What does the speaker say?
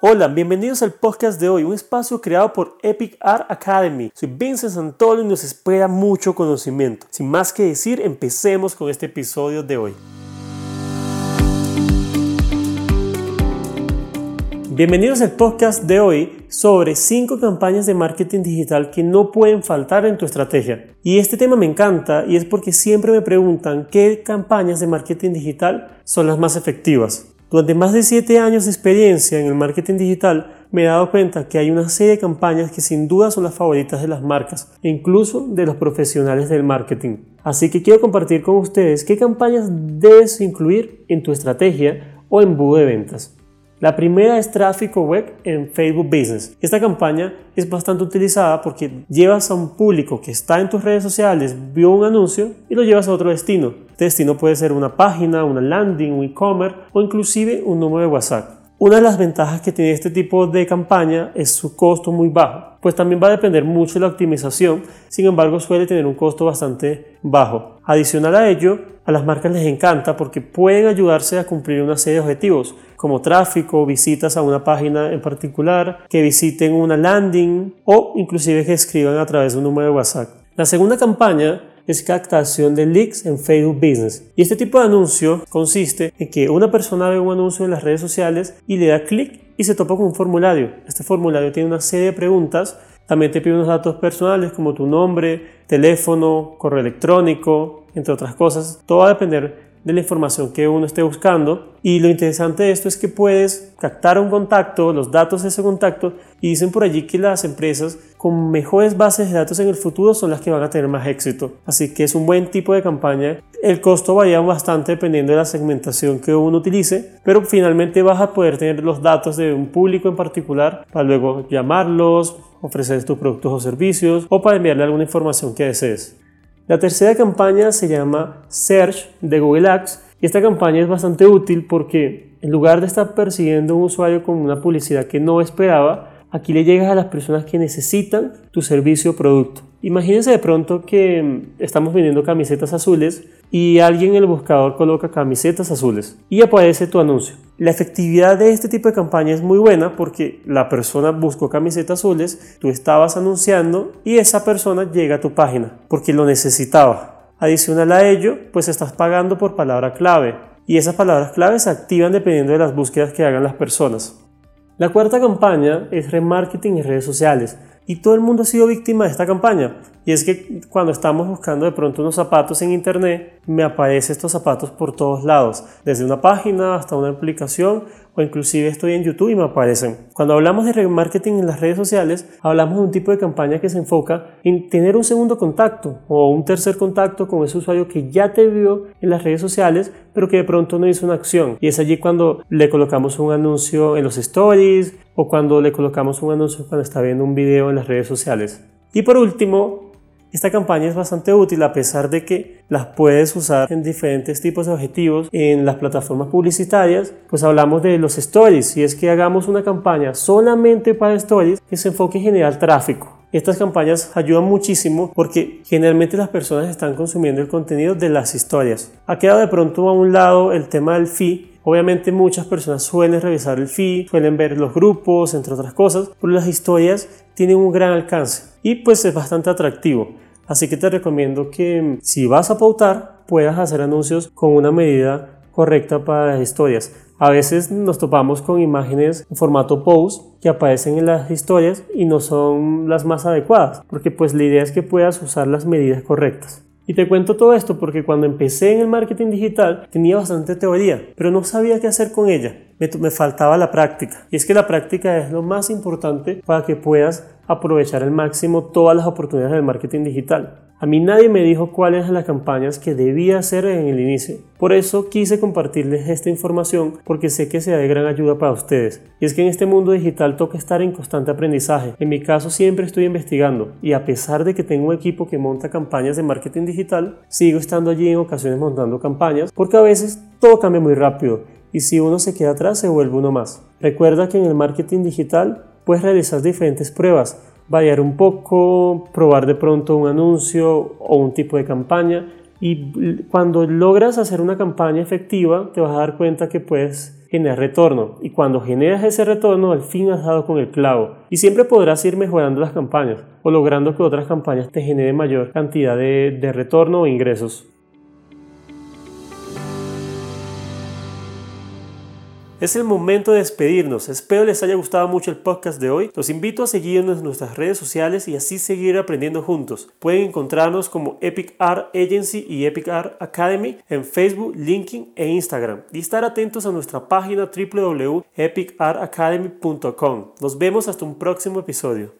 Hola, bienvenidos al podcast de hoy, un espacio creado por Epic Art Academy. Soy Vincent Santoro y nos espera mucho conocimiento. Sin más que decir, empecemos con este episodio de hoy. Bienvenidos al podcast de hoy sobre 5 campañas de marketing digital que no pueden faltar en tu estrategia. Y este tema me encanta y es porque siempre me preguntan qué campañas de marketing digital son las más efectivas. Durante más de 7 años de experiencia en el marketing digital, me he dado cuenta que hay una serie de campañas que sin duda son las favoritas de las marcas e incluso de los profesionales del marketing. Así que quiero compartir con ustedes qué campañas debes incluir en tu estrategia o embudo de ventas. La primera es tráfico web en Facebook Business. Esta campaña es bastante utilizada porque llevas a un público que está en tus redes sociales, vio un anuncio y lo llevas a otro destino. Destino puede ser una página, una landing, un e-commerce o inclusive un número de WhatsApp. Una de las ventajas que tiene este tipo de campaña es su costo muy bajo, pues también va a depender mucho de la optimización, sin embargo suele tener un costo bastante bajo. Adicional a ello, a las marcas les encanta porque pueden ayudarse a cumplir una serie de objetivos, como tráfico, visitas a una página en particular, que visiten una landing o inclusive que escriban a través de un número de WhatsApp. La segunda campaña es captación de leaks en Facebook Business. Y este tipo de anuncio consiste en que una persona ve un anuncio en las redes sociales y le da clic y se topa con un formulario. Este formulario tiene una serie de preguntas. También te pide unos datos personales como tu nombre, teléfono, correo electrónico, entre otras cosas. Todo va a depender de la información que uno esté buscando. Y lo interesante de esto es que puedes captar un contacto, los datos de ese contacto, y dicen por allí que las empresas con mejores bases de datos en el futuro son las que van a tener más éxito. Así que es un buen tipo de campaña. El costo varía bastante dependiendo de la segmentación que uno utilice, pero finalmente vas a poder tener los datos de un público en particular para luego llamarlos, ofrecer tus productos o servicios o para enviarle alguna información que desees. La tercera campaña se llama Search de Google Ads y esta campaña es bastante útil porque en lugar de estar persiguiendo a un usuario con una publicidad que no esperaba, aquí le llegas a las personas que necesitan tu servicio o producto. Imagínense de pronto que mm, estamos vendiendo camisetas azules y alguien en el buscador coloca camisetas azules y aparece tu anuncio. La efectividad de este tipo de campaña es muy buena porque la persona buscó camisetas azules, tú estabas anunciando y esa persona llega a tu página porque lo necesitaba. Adicional a ello, pues estás pagando por palabra clave y esas palabras clave se activan dependiendo de las búsquedas que hagan las personas. La cuarta campaña es remarketing en redes sociales. Y todo el mundo ha sido víctima de esta campaña. Y es que cuando estamos buscando de pronto unos zapatos en internet, me aparecen estos zapatos por todos lados, desde una página hasta una aplicación o inclusive estoy en YouTube y me aparecen. Cuando hablamos de remarketing en las redes sociales, hablamos de un tipo de campaña que se enfoca en tener un segundo contacto o un tercer contacto con ese usuario que ya te vio en las redes sociales, pero que de pronto no hizo una acción. Y es allí cuando le colocamos un anuncio en los stories o cuando le colocamos un anuncio cuando está viendo un video en las redes sociales. Y por último, esta campaña es bastante útil a pesar de que las puedes usar en diferentes tipos de objetivos en las plataformas publicitarias, pues hablamos de los stories y es que hagamos una campaña solamente para stories que se enfoque en generar tráfico. Estas campañas ayudan muchísimo porque generalmente las personas están consumiendo el contenido de las historias. Ha quedado de pronto a un lado el tema del fee Obviamente muchas personas suelen revisar el feed, suelen ver los grupos, entre otras cosas, pero las historias tienen un gran alcance y pues es bastante atractivo. Así que te recomiendo que mm, si vas a pautar puedas hacer anuncios con una medida correcta para las historias. A veces nos topamos con imágenes en formato post que aparecen en las historias y no son las más adecuadas, porque pues la idea es que puedas usar las medidas correctas. Y te cuento todo esto porque cuando empecé en el marketing digital tenía bastante teoría, pero no sabía qué hacer con ella. Me, faltaba la práctica. Y es que la práctica es lo más importante para que puedas aprovechar al máximo todas las oportunidades del marketing digital. A mí nadie me dijo cuáles eran las campañas que debía hacer en el inicio. Por eso quise compartirles esta información porque sé que sea de gran ayuda para ustedes. Y es que en este mundo digital toca estar en constante aprendizaje. En mi caso siempre estoy investigando y a pesar de que tengo un equipo que monta campañas de marketing digital, sigo estando allí en ocasiones montando campañas porque a veces todo cambia muy rápido y si uno se queda atrás se vuelve uno más. Recuerda que en el marketing digital puedes realizar diferentes pruebas variar un poco, probar de pronto un anuncio o un tipo de campaña y cuando logras hacer una campaña efectiva te vas a dar cuenta que puedes generar retorno. Y cuando generas ese retorno, al fin has dado con el clavo. Y siempre podrás ir mejorando las campañas o logrando que otras campañas te generen mayor cantidad de, de retorno o ingresos. Es el momento de despedirnos. Espero les haya gustado mucho el podcast de hoy. Los invito a seguirnos en nuestras redes sociales y así seguir aprendiendo juntos. Pueden encontrarnos como Epic Art Agency y Epic Art Academy en Facebook, LinkedIn e Instagram. Y estar atentos a nuestra página www.epicartacademy.com. Nos vemos hasta un próximo episodio.